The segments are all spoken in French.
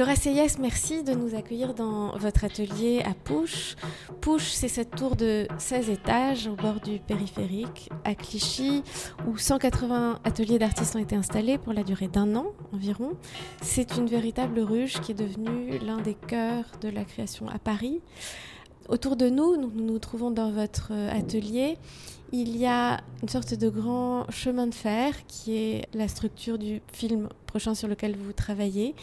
Laura Seyès, merci de nous accueillir dans votre atelier à Pouche. Pouche, c'est cette tour de 16 étages au bord du périphérique à Clichy où 180 ateliers d'artistes ont été installés pour la durée d'un an environ. C'est une véritable ruche qui est devenue l'un des cœurs de la création à Paris. Autour de nous, nous nous trouvons dans votre atelier il y a une sorte de grand chemin de fer qui est la structure du film prochain sur lequel vous travaillez.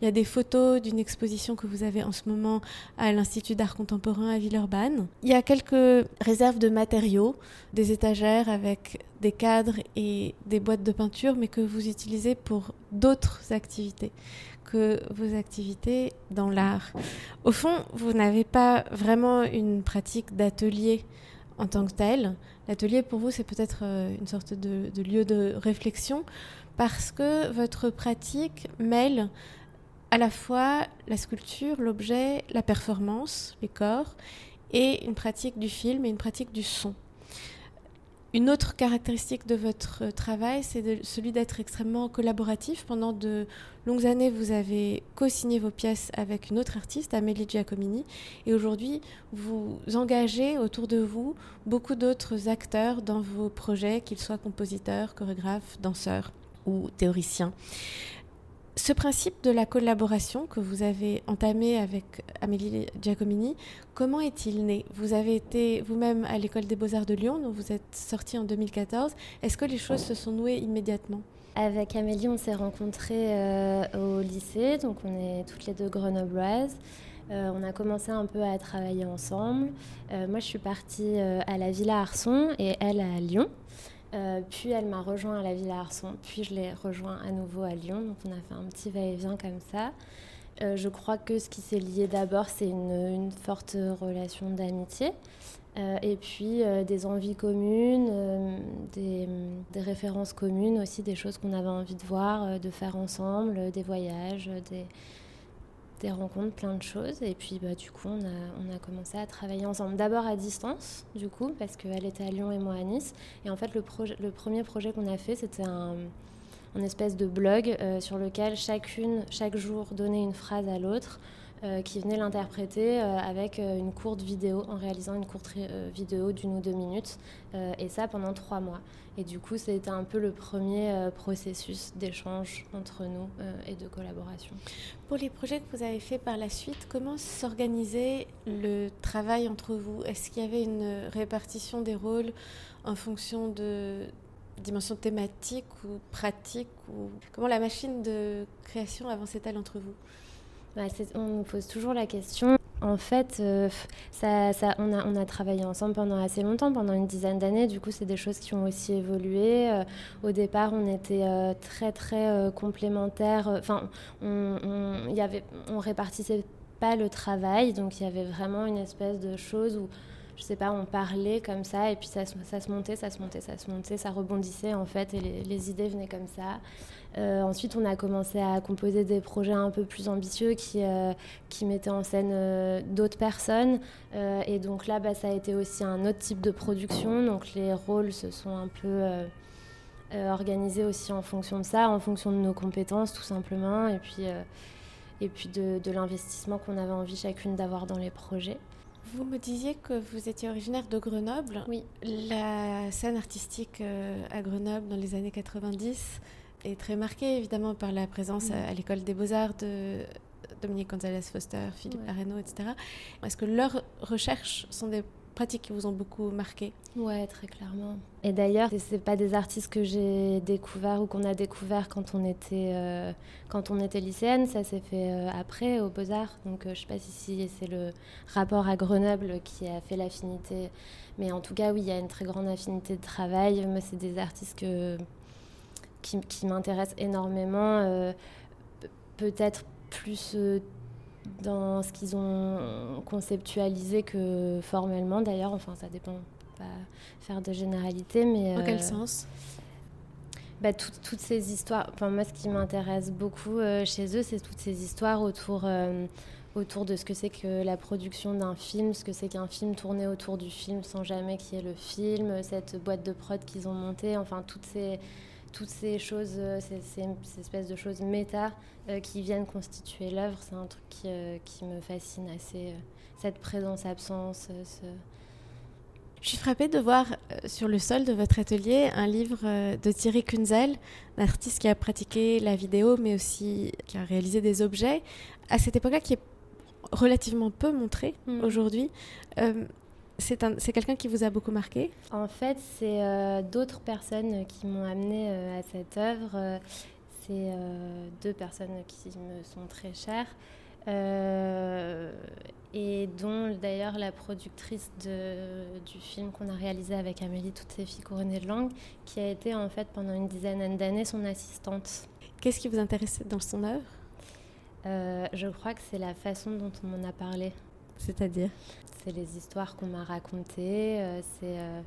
Il y a des photos d'une exposition que vous avez en ce moment à l'Institut d'art contemporain à Villeurbanne. Il y a quelques réserves de matériaux, des étagères avec des cadres et des boîtes de peinture, mais que vous utilisez pour d'autres activités que vos activités dans l'art. Au fond, vous n'avez pas vraiment une pratique d'atelier en tant que tel. L'atelier, pour vous, c'est peut-être euh, une sorte de, lieu de réflexion parce que votre pratique mêle à la fois la sculpture, l'objet, la performance, les corps, et une pratique du film et une pratique du son. Une autre caractéristique de votre travail, c'est celui d'être extrêmement collaboratif. Pendant de longues années, vous avez co-signé vos pièces avec une autre artiste, Amélie Giacomini, et aujourd'hui, vous engagez autour de vous beaucoup d'autres acteurs dans vos projets, qu'ils soient compositeurs, chorégraphes, danseurs ou théoriciens. Ce principe de la collaboration que vous avez entamé avec Amélie Giacomini, comment est-il né? Vous avez été vous-même à l'école des beaux-arts de Lyon, dont vous êtes sortie en 2014. Est-ce que les choses se sont nouées immédiatement? Avec Amélie, on s'est rencontrés euh, au lycée, donc on est toutes les deux grenobloises. Euh, on a commencé un peu à travailler ensemble. Euh, moi, je suis partie à la Villa Arson et elle à Lyon. Euh, puis elle m'a rejoint à la Villa Arson, puis je l'ai rejoint à nouveau à Lyon. Donc on a fait un petit va-et-vient comme ça. Euh, je crois que ce qui s'est lié d'abord, c'est une, forte relation d'amitié. Euh, et puis des envies communes, des, des, références communes aussi, des choses qu'on avait envie de voir, de faire ensemble, des voyages, des, des rencontres, plein de choses. Et puis, bah, du coup, on a, commencé à travailler ensemble. D'abord à distance, du coup, parce qu'elle était à Lyon et moi à Nice. Et en fait, le, projet, le premier projet qu'on a fait, c'était un, espèce de blog euh, sur lequel chacune, chaque jour, donnait une phrase à l'autre. Euh, qui venait l'interpréter euh, avec une courte vidéo, en réalisant une courte vidéo d'une ou deux minutes, et ça pendant trois mois. Et du coup, c'était un peu le premier euh, processus d'échange entre nous euh, et de collaboration. Pour les projets que vous avez faits par la suite, comment s'organisait le travail entre vous? Est-ce qu'il y avait une répartition des rôles en fonction de dimension thématique ou pratique ou Comment la machine de création avançait-elle entre vous? Bah, On nous pose toujours la question en fait, euh, on, a, travaillé ensemble pendant assez longtemps, pendant une dizaine d'années. Du coup, c'est des choses qui ont aussi évolué. Euh, au départ, on était euh, très, très complémentaires. Enfin, on, y avait, on répartissait pas le travail. Donc, il y avait vraiment une espèce de chose où je sais pas, on parlait comme ça et puis ça, se montait, ça se montait, ça se montait, ça rebondissait en fait et les, idées venaient comme ça. Euh, ensuite, on a commencé à composer des projets un peu plus ambitieux qui, euh, mettaient en scène euh, d'autres personnes. et donc là, bah, ça a été aussi un autre type de production. Donc les rôles se sont un peu organisés aussi en fonction de ça, en fonction de nos compétences tout simplement. Et puis, et puis de l'investissement qu'on avait envie chacune d'avoir dans les projets. Vous me disiez que vous étiez originaire de Grenoble. Oui. La scène artistique à Grenoble dans les années 90 est très marqué évidemment par la présence à, l'école des beaux-arts de Dominique Gonzalez Foster, Philippe ouais. etc. Est-ce que leurs recherches sont des pratiques qui vous ont beaucoup marqué Ouais, très clairement. Et d'ailleurs, c'est pas des artistes que j'ai découverts ou qu'on a découverts quand on était euh, quand on était lycéenne. Ça s'est fait euh, après aux Beaux Arts. Donc, euh, je sais pas si c'est le rapport à Grenoble qui a fait l'affinité, mais en tout cas, oui, il y a une très grande affinité de travail. Moi, c'est des artistes que qui, qui m'intéresse énormément, euh, peut-être plus euh, dans ce qu'ils ont conceptualisé que formellement d'ailleurs, enfin ça dépend, pas faire de généralité, mais... En quel euh, sens? bah, toutes ces histoires, enfin moi ce qui m'intéresse beaucoup chez eux, c'est toutes ces histoires autour autour de ce que c'est que la production d'un film, ce que c'est qu'un film tourné autour du film sans jamais qu'il y ait le film, cette boîte de prod qu'ils ont montée, enfin toutes ces, toutes ces choses, ces, ces, espèces de choses méta qui viennent constituer l'œuvre, c'est un truc qui, qui, me fascine assez, cette présence-absence. Ce... Je suis frappée de voir sur le sol de votre atelier un livre de Thierry Kunzel, un artiste qui a pratiqué la vidéo, mais aussi qui a réalisé des objets à cette époque-là qui est relativement peu montré mm. aujourd'hui. Euh, c'est quelqu'un qui vous a beaucoup marqué? En fait, c'est euh, d'autres personnes qui m'ont amené euh, à cette œuvre. C'est deux personnes qui me sont très chères. et dont d'ailleurs la productrice de, du film qu'on a réalisé avec Amélie, Toutes ces filles couronnées de langue, qui a été en fait pendant une dizaine d'années son assistante. Qu'est-ce qui vous intéressait dans son œuvre? Euh, je crois que c'est la façon dont on m'en a parlé. C'est-à-dire? C'est les histoires qu'on m'a racontées. Euh, c'est euh,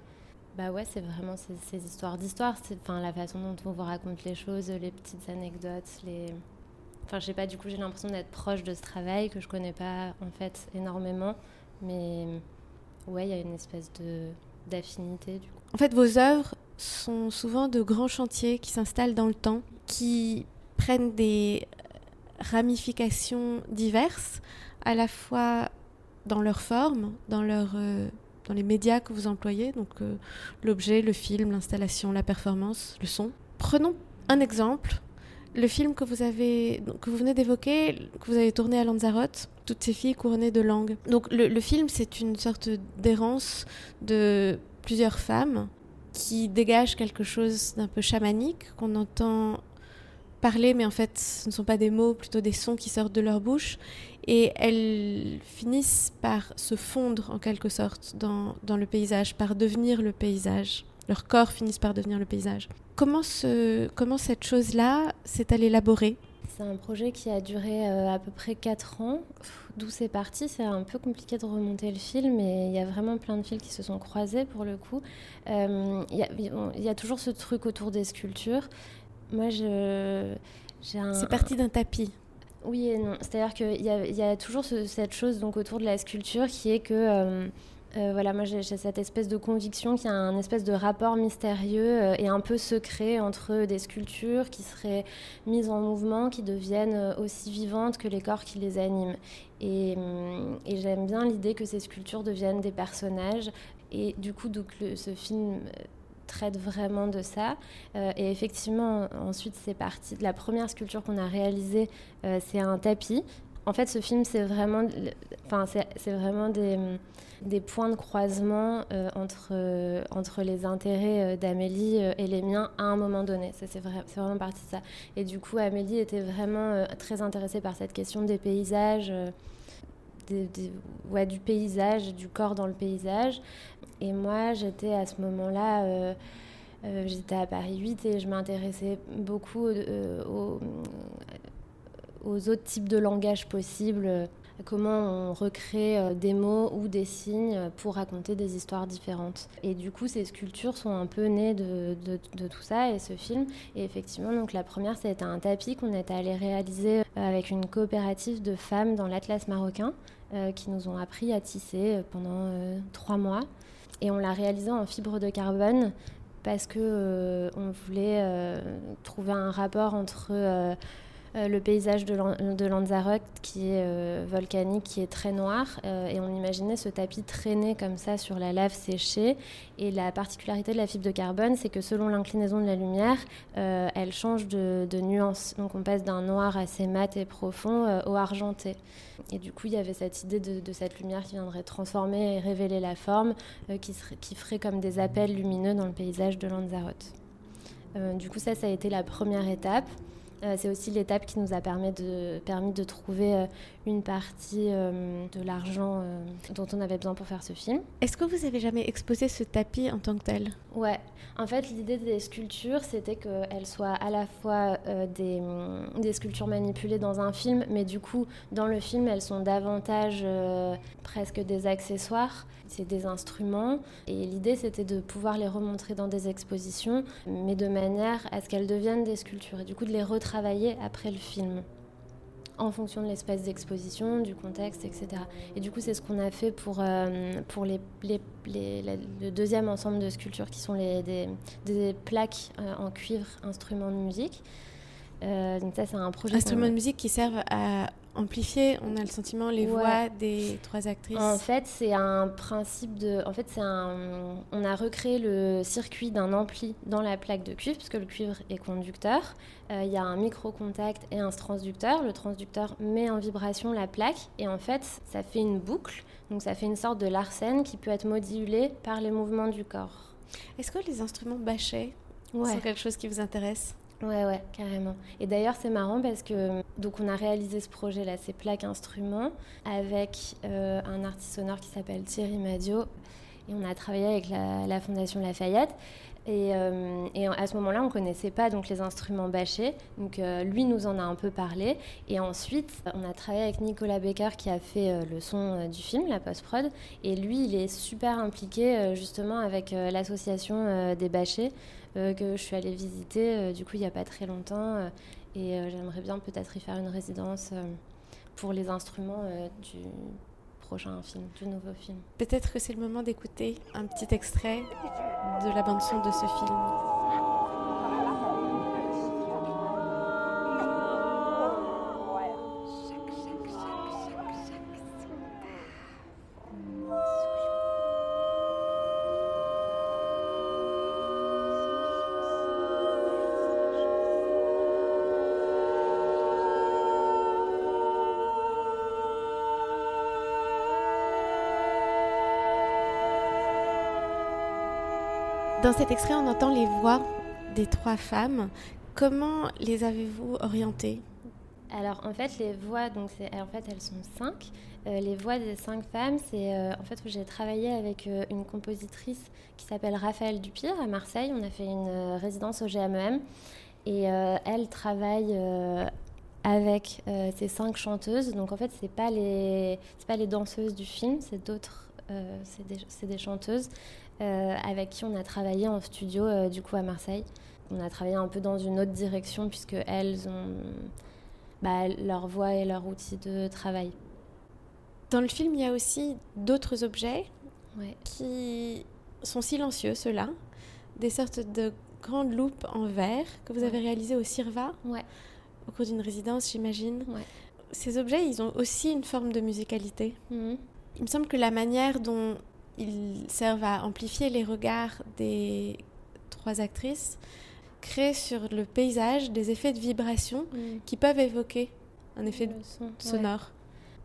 bah ouais, vraiment ces, histoires d'histoire. Enfin, la façon dont on vous raconte les choses, les petites anecdotes, les. Enfin, je sais pas. Du coup, j'ai l'impression d'être proche de ce travail que je connais pas en fait énormément, mais ouais, il y a une espèce d'affinité. En fait, vos œuvres sont souvent de grands chantiers qui s'installent dans le temps, qui prennent des ramifications diverses, à la fois dans leur forme, dans, leur, euh, dans les médias que vous employez, donc euh, l'objet, le film, l'installation, la performance, le son. Prenons un exemple, le film que vous, avez, que vous venez d'évoquer, que vous avez tourné à Lanzarote, toutes ces filles couronnées de langue. Donc le, le film, c'est une sorte d'errance de plusieurs femmes qui dégagent quelque chose d'un peu chamanique qu'on entend parler, mais en fait, ce ne sont pas des mots, plutôt des sons qui sortent de leur bouche. Et elles finissent par se fondre, en quelque sorte, dans, le paysage, par devenir le paysage. Leur corps finissent par devenir le paysage. Comment, ce, comment cette chose-là s'est-elle élaborée c'est un projet qui a duré euh, à peu près 4 ans. D'où c'est parti, c'est un peu compliqué de remonter le fil, mais il y a vraiment plein de fils qui se sont croisés pour le coup. Euh, il y, a toujours ce truc autour des sculptures. Moi, je. Un... C'est parti d'un tapis. Oui et non. C'est-à-dire qu'il y, y, a toujours cette chose donc, autour de la sculpture qui est que. Euh, euh, voilà, moi j'ai cette espèce de conviction qu'il y a un espèce de rapport mystérieux euh, et un peu secret entre des sculptures qui seraient mises en mouvement, qui deviennent aussi vivantes que les corps qui les animent. Et, et j'aime bien l'idée que ces sculptures deviennent des personnages. Et du coup, donc, ce film traite vraiment de ça. Euh, et effectivement, ensuite, c'est parti. La première sculpture qu'on a réalisée, euh, c'est un tapis. En fait, ce film, c'est vraiment, enfin, c'est vraiment des, des, points de croisement euh, entre, entre les intérêts d'Amélie et les miens à un moment donné. C'est vrai, vraiment parti de ça. Et du coup, Amélie était vraiment très intéressée par cette question des paysages. Ouais, du paysage, du corps dans le paysage. Et moi, j'étais à ce moment-là, euh, euh, j'étais à Paris 8 et je m'intéressais beaucoup euh, aux, autres types de langages possibles. Comment on recrée des mots ou des signes pour raconter des histoires différentes. Et du coup, ces sculptures sont un peu nées de tout ça et ce film. Et effectivement, donc la première, c'était un tapis qu'on est allé réaliser avec une coopérative de femmes dans l'Atlas marocain. qui nous ont appris à tisser pendant trois mois. Et on l'a réalisé en fibre de carbone parce que euh, on voulait euh, trouver un rapport entre euh, le paysage de, Lanzarote qui est volcanique, qui est très noir, et on imaginait ce tapis traîner comme ça sur la lave séchée. Et la particularité de la fibre de carbone, c'est que selon l'inclinaison de la lumière, elle change de, nuance. Donc on passe d'un noir assez mat et profond au argenté. Et du coup, il y avait cette idée de, cette lumière qui viendrait transformer et révéler la forme, euh, qui, ferait comme des appels lumineux dans le paysage de Lanzarote. Euh, du coup, ça, ça a été la première étape. Euh, c'est aussi l'étape qui nous a permis de, permis de trouver une partie de l'argent dont on avait besoin pour faire ce film. Est-ce que vous avez jamais exposé ce tapis en tant que tel? Ouais, en fait, l'idée des sculptures, c'était qu'elles soient à la fois des, des, sculptures manipulées dans un film, mais du coup, dans le film, elles sont davantage presque des accessoires c'est des instruments. Et l'idée, c'était de pouvoir les remontrer dans des expositions, mais de manière à ce qu'elles deviennent des sculptures, et du coup de les retravailler après le film. en fonction de l'espace d'exposition, du contexte, etc. Et du coup, c'est ce qu'on a fait pour, pour les, les, le deuxième ensemble de sculptures qui sont les, des, des plaques en cuivre, instruments de musique. donc ça, c'est un projet. Instruments de musique qui servent à amplifier, on a le sentiment, les voix des trois actrices En fait, c'est un principe de. En fait, c'est un. On a recréé le circuit d'un ampli dans la plaque de cuivre, puisque le cuivre est conducteur. Euh, il y a un micro-contact et un transducteur. Le transducteur met en vibration la plaque, et en fait, ça fait une boucle. Donc, ça fait une sorte de larsen qui peut être modulé par les mouvements du corps. Est-ce que les instruments bâchés sont quelque chose qui vous intéresse? Ouais, ouais, carrément. Et d'ailleurs, c'est marrant parce que donc on a réalisé ce projet-là, ces plaques instruments, avec euh, un artiste sonore qui s'appelle Thierry Madio. Et on a travaillé avec la, Fondation Lafayette. Et, euh, à ce moment-là, on ne connaissait pas donc, les instruments bâchés. Donc euh, lui nous en a un peu parlé. Et ensuite, on a travaillé avec Nicolas Becker qui a fait le son du film, la post-prod. Et lui, il est super impliqué justement avec l'association des bâchés. Euh, que je suis allée visiter euh, du coup il n'y a pas très longtemps euh, et j'aimerais bien peut-être y faire une résidence pour les instruments du prochain film, du nouveau film. Peut-être que c'est le moment d'écouter un petit extrait de la bande son de ce film. Dans cet extrait, on entend les voix des trois femmes. Comment les avez-vous orientées? Alors en fait les voix donc en fait elles sont cinq. Euh, les voix des cinq femmes c'est euh, en fait où j'ai travaillé avec euh, une compositrice qui s'appelle Raphaël Dupire à Marseille. On a fait une résidence au GMEM et elle travaille avec ces cinq chanteuses. Donc en fait c'est pas les pas les danseuses du film, c'est d'autres c'est des, des, chanteuses. Euh, avec qui on a travaillé en studio euh, du coup à Marseille. On a travaillé un peu dans une autre direction puisque elles ont bah, leur voix et leur outil de travail. Dans le film, il y a aussi d'autres objets qui sont silencieux, ceux-là, des sortes de grandes loupes en verre que vous avez réalisées au CIRVA ouais. au cours d'une résidence, j'imagine. Ces objets, ils ont aussi une forme de musicalité. Mhm. Il me semble que la manière dont ils servent à amplifier les regards des trois actrices, créent sur le paysage des effets de vibration mm. qui peuvent évoquer un effet sonore.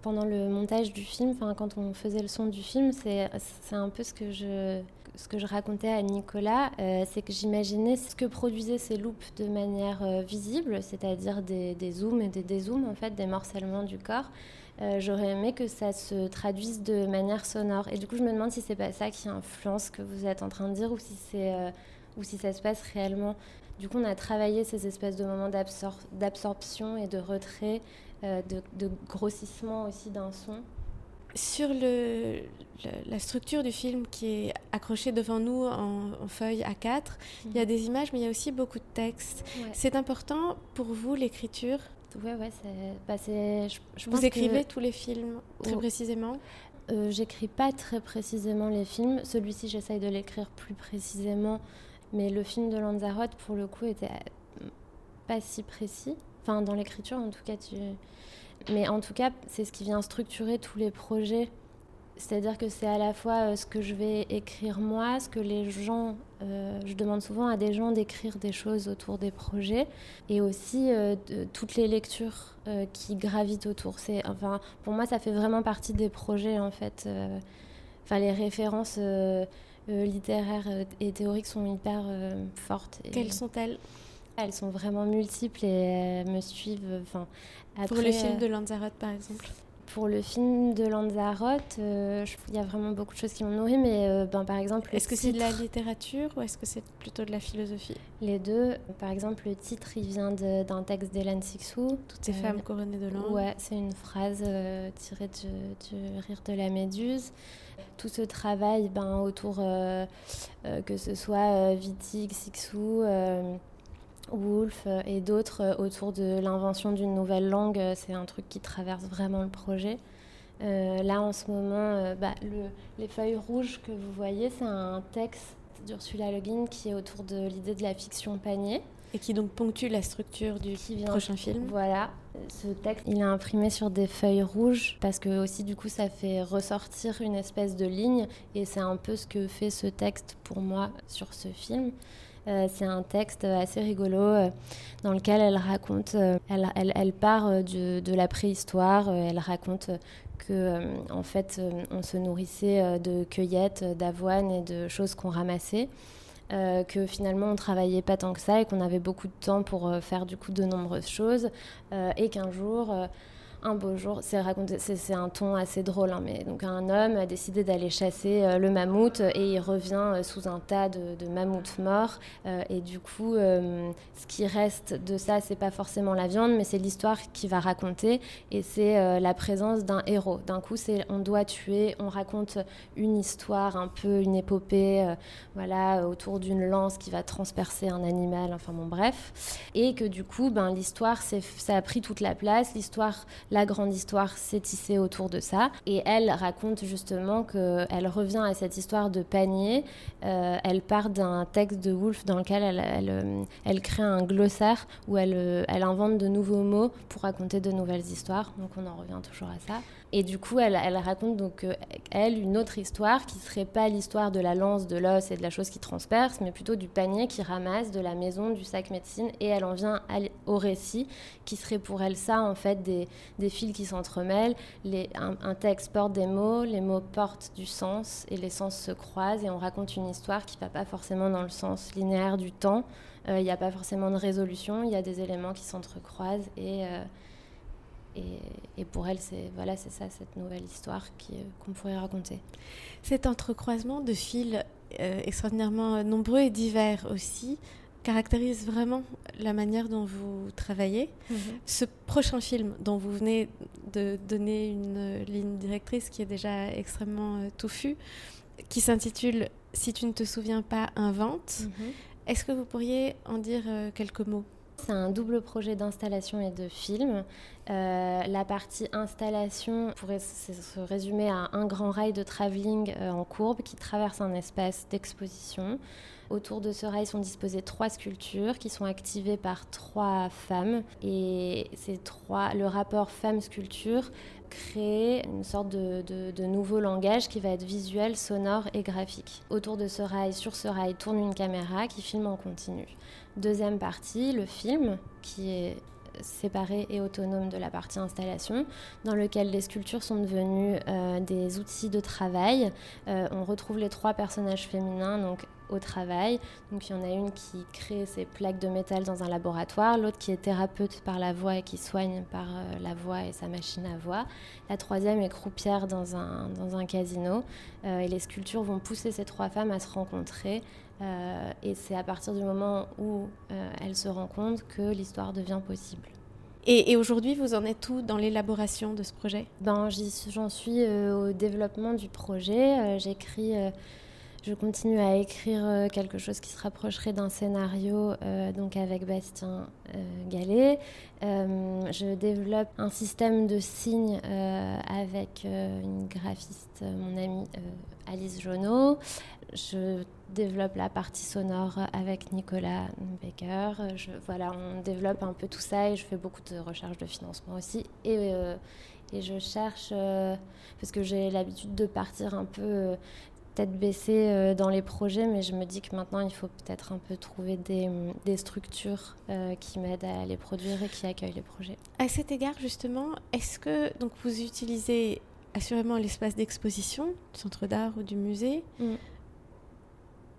Pendant le montage du film, quand on faisait le son du film, c'est un peu ce que je, ce que je racontais à Nicolas, euh, c'est que j'imaginais ce que produisaient ces loupes de manière euh, visible, c'est-à-dire des, des, zooms et des dézooms, en fait, des morcellements du corps. Euh, j'aurais aimé que ça se traduise de manière sonore. Et du coup, je me demande si c'est pas ça qui influence ce que vous êtes en train de dire ou si, c'est, euh, ou si ça se passe réellement. Du coup, on a travaillé ces espèces de moments d'absorption et de retrait, euh, de, grossissement aussi d'un son. Sur le, la structure du film qui est accrochée devant nous en, feuille A4, il y a mhm. des images, mais il y a aussi beaucoup de textes. C'est important pour vous, l'écriture? Ouais, ouais, c'est. Bah, je, Vous écrivez tous les films très oh. précisément euh, J'écris pas très précisément les films. Celui-ci, j'essaye de l'écrire plus précisément. Mais le film de Lanzarote, pour le coup, était pas si précis. Enfin, dans l'écriture, en tout cas. Tu... Mais en tout cas, c'est ce qui vient structurer tous les projets c'est-à-dire que c'est à la fois euh, ce que je vais écrire moi, ce que les gens, euh, je demande souvent à des gens d'écrire des choses autour des projets, et aussi euh, toutes les lectures qui gravitent autour. C'est, enfin, pour moi, ça fait vraiment partie des projets en fait. Enfin, les références littéraires et théoriques sont hyper fortes. Quelles sont-elles Elles? Sont vraiment multiples et me suivent. Enfin, Pour le film de Lanzarote, par exemple pour le film de Lanzarote, euh, il y a vraiment beaucoup de choses qui m'ont nourri, mais euh, ben, par exemple. Est-ce que c'est de la littérature ou est-ce que c'est plutôt de la philosophie? Les deux. Par exemple, le titre, il vient d'un texte d'Hélène Sixou. Toutes ces femmes couronnées de langue. Ouais, c'est une phrase euh, tirée du, Rire de la Méduse. Tout ce travail ben, autour, que ce soit Wittig, Sixou Wolf et d'autres autour de l'invention d'une nouvelle langue. C'est un truc qui traverse vraiment le projet. là, en ce moment, bah, les feuilles rouges que vous voyez, c'est un texte d'Ursula Le Guin qui est autour de l'idée de la fiction panier. Et qui donc ponctue la structure du prochain film. Voilà. Ce texte, il est imprimé sur des feuilles rouges parce que aussi du coup ça fait ressortir une espèce de ligne et c'est un peu ce que fait ce texte pour moi sur ce film. Euh, c'est un texte assez rigolo euh, dans lequel elle raconte, euh, elle, part de la préhistoire, elle raconte que en fait on se nourrissait de cueillettes, d'avoine et de choses qu'on ramassait. Que finalement on travaillait pas tant que ça et qu'on avait beaucoup de temps pour faire du coup de nombreuses choses et qu'un jour un beau jour, c'est raconté, c'est un ton assez drôle, hein, mais donc un homme a décidé d'aller chasser euh, le mammouth et il revient euh, sous un tas de, mammouths morts. Euh, et du coup, ce qui reste de ça, c'est pas forcément la viande, mais c'est l'histoire qui va raconter et c'est la présence d'un héros. D'un coup, c'est on doit tuer, on raconte une histoire, un peu une épopée, voilà, autour d'une lance qui va transpercer un animal. Enfin bon, bref, et que du coup, ben l'histoire, ça a pris toute la place. L'histoire la grande histoire s'est tissée autour de ça. Et elle raconte justement qu'elle revient à cette histoire de panier. Euh, elle part d'un texte de Woolf dans lequel euh, elle crée un glossaire où elle, euh, elle, invente de nouveaux mots pour raconter de nouvelles histoires. Donc on en revient toujours à ça. Et du coup, elle, raconte donc elle une autre histoire qui serait pas l'histoire de la lance, de l'os et de la chose qui transperce, mais plutôt du panier qui ramasse, de la maison, du sac médecine. Et elle en vient au récit qui serait pour elle ça en fait des, fils qui s'entremêlent. Un, texte porte des mots, les mots portent du sens et les sens se croisent et on raconte une histoire qui va pas forcément dans le sens linéaire du temps. Euh, il n'y a pas forcément de résolution, il y a des éléments qui s'entrecroisent et, euh, et, et, pour elle, c'est voilà, c'est ça cette nouvelle histoire euh, qu'on pourrait raconter. Cet entrecroisement de fils extraordinairement nombreux et divers aussi caractérise vraiment la manière dont vous travaillez. Mhm. Ce prochain film dont vous venez de donner une ligne directrice qui est déjà extrêmement euh, touffue, qui s'intitule Si tu ne te souviens pas, invente. Mhm. Est-ce que vous pourriez en dire euh, quelques mots? C'est un double projet d'installation et de film. Euh, la partie installation pourrait se résumer à un grand rail de travelling en courbe qui traverse un espace d'exposition. Autour de ce rail sont disposées trois sculptures qui sont activées par trois femmes. Et ces trois, le rapport femme-sculpture crée une sorte de, nouveau langage qui va être visuel, sonore et graphique. Autour de ce rail, sur ce rail, tourne une caméra qui filme en continu. Deuxième partie, le film, qui est séparé et autonome de la partie installation, dans lequel les sculptures sont devenues euh, des outils de travail. Euh, on retrouve les trois personnages féminins, donc au travail. Donc il y en a une qui crée ses plaques de métal dans un laboratoire, l'autre qui est thérapeute par la voix et qui soigne par euh, la voix et sa machine à voix. La troisième est croupière dans un, dans un casino. Et les sculptures vont pousser ces trois femmes à se rencontrer. Euh, et c'est à partir du moment où elles se rencontrent que l'histoire devient possible. Et, aujourd'hui, vous en êtes où dans l'élaboration de ce projet? Ben, J'en suis au développement du projet. J'écris je continue à écrire euh, quelque chose qui se rapprocherait d'un scénario euh, donc avec Bastien euh, Gallet. je développe un système de signes avec une graphiste, mon amie Alice Jonot. Je développe la partie sonore avec Nicolas Becker. Je, voilà, on développe un peu tout ça et je fais beaucoup de recherches de financement aussi. Et, et je cherche, parce que j'ai l'habitude de partir un peu tête baissée euh, dans les projets, mais je me dis que maintenant, il faut peut-être un peu trouver des, des structures euh, qui m'aident à les produire et qui accueillent les projets. À cet égard, justement, est-ce que donc, vous utilisez assurément l'espace d'exposition du centre d'art ou du musée? Mm.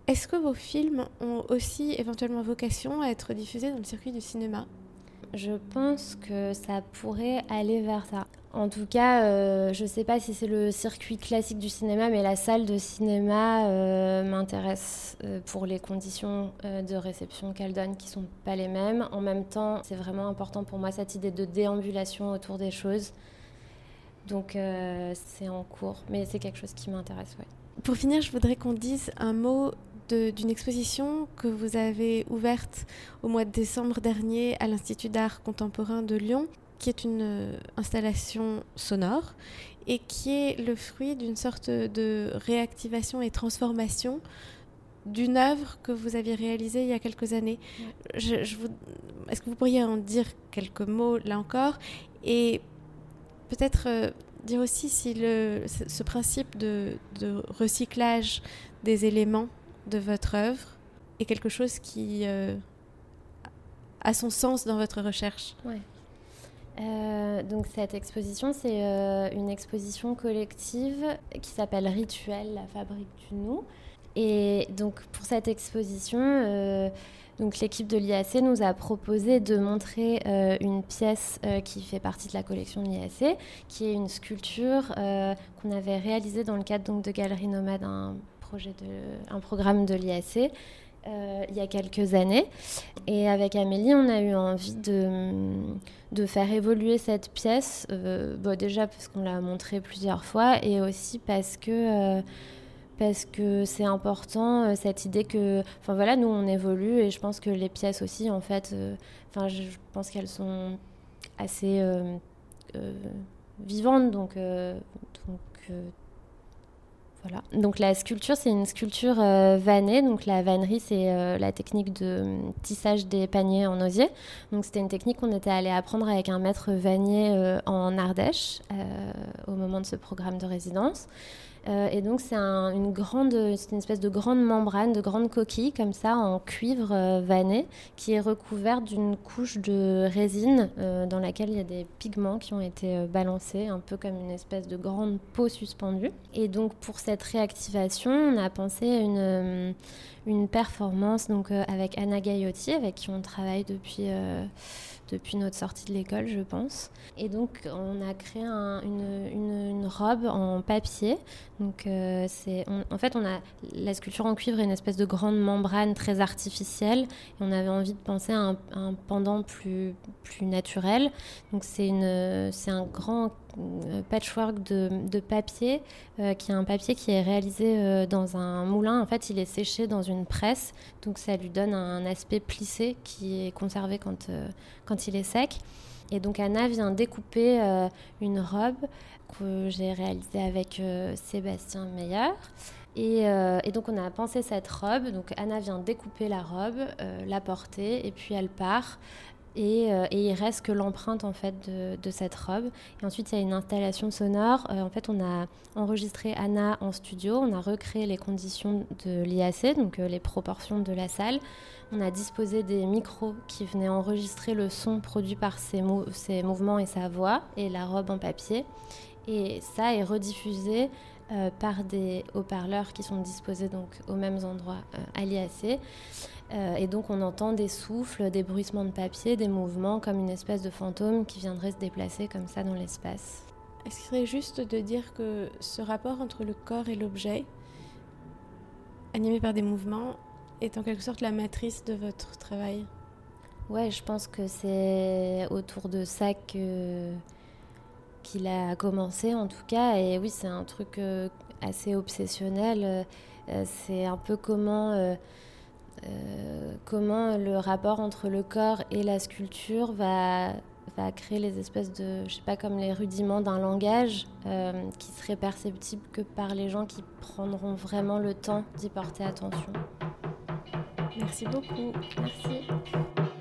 Est-ce que vos films ont aussi éventuellement vocation à être diffusés dans le circuit du cinéma? Je pense que ça pourrait aller vers ça. En tout cas, euh, je ne sais pas si c'est le circuit classique du cinéma, mais la salle de cinéma euh, m'intéresse euh, pour les conditions de réception qu'elle donne qui ne sont pas les mêmes. En même temps, c'est vraiment important pour moi cette idée de déambulation autour des choses. Donc c'est en cours, mais c'est quelque chose qui m'intéresse. Ouais. Pour finir, je voudrais qu'on dise un mot d'une exposition que vous avez ouverte au mois de décembre dernier à l'Institut d'art contemporain de Lyon, qui est une euh, installation sonore et qui est le fruit d'une sorte de réactivation et transformation d'une œuvre que vous aviez réalisée il y a quelques années. Est-ce que vous pourriez en dire quelques mots là encore? Et peut-être euh, dire aussi si le, ce principe de, recyclage des éléments de votre œuvre est quelque chose qui euh, a son sens dans votre recherche. Euh, donc cette exposition, c'est une exposition collective qui s'appelle Rituel, la fabrique du nous. Et donc pour cette exposition, l'équipe de l'IAC nous a proposé de montrer euh, une pièce euh, qui fait partie de la collection de l'IAC, qui est une sculpture euh, qu'on avait réalisée dans le cadre donc, de Galerie Nomade, un programme de l'IAC. il y a quelques années. Et avec Amélie, on a eu envie de, de faire évoluer cette pièce, bon, déjà parce qu'on l'a montrée plusieurs fois, et aussi parce que parce que c'est important euh, cette idée que enfin voilà nous on évolue et je pense que les pièces aussi en fait euh, enfin je, pense qu'elles sont assez euh, vivantes donc Donc la sculpture, c'est une sculpture vannée. Donc la vannerie, c'est la technique de tissage des paniers en osier. Donc c'était une technique qu'on était allé apprendre avec un maître vannier en Ardèche au moment de ce programme de résidence. Euh, et donc c'est une espèce de grande membrane, de grande coquille comme ça en cuivre euh, vanné, qui est recouverte d'une couche de résine euh, dans laquelle il y a des pigments qui ont été balancés, un peu comme une espèce de grande peau suspendue. Et donc pour cette réactivation, on a pensé à une, performance donc avec Anna Gaillotti, avec qui on travaille depuis depuis notre sortie de l'école, je pense. Et donc, on a créé une, robe en papier. Donc, euh, c'est, en fait, on a la sculpture en cuivre est une espèce de grande membrane très artificielle. Et on avait envie de penser à un, pendant plus, plus naturel. Donc, c'est, une, c'est un grand patchwork de, papier, euh, qui est un papier qui est réalisé euh, dans un moulin. En fait, il est séché dans une presse, donc ça lui donne un aspect plissé qui est conservé quand, quand il est sec. Et donc Anna vient découper une robe que j'ai réalisée avec Sébastien Meyer. Et, donc on a pensé cette robe. Donc Anna vient découper la robe, la porter, et puis elle part. Euh, et, il reste que l'empreinte en fait de, cette robe. Et ensuite, il y a une installation sonore. Euh, en fait, on a enregistré Anna en studio, on a recréé les conditions de l'IAC, donc euh, les proportions de la salle. On a disposé des micros qui venaient enregistrer le son produit par ses, ses mouvements et sa voix, et la robe en papier. Et ça est rediffusé par des haut-parleurs qui sont disposés donc aux mêmes endroits à l'IAC. Euh, et donc on entend des souffles, des bruissements de papier, des mouvements comme une espèce de fantôme qui viendrait se déplacer comme ça dans l'espace. Est-ce qu'il serait juste de dire que ce rapport entre le corps et l'objet, animé par des mouvements, est en quelque sorte la matrice de votre travail? Ouais, je pense que c'est autour de ça que qu'il a commencé en tout cas. Et oui, c'est un truc euh, assez obsessionnel. Euh, c'est un peu comment euh, comment le rapport entre le corps et la sculpture va, créer les espèces de, je sais pas, comme les rudiments d'un langage euh, qui serait perceptible que par les gens qui prendront vraiment le temps d'y porter attention. Merci beaucoup. Merci.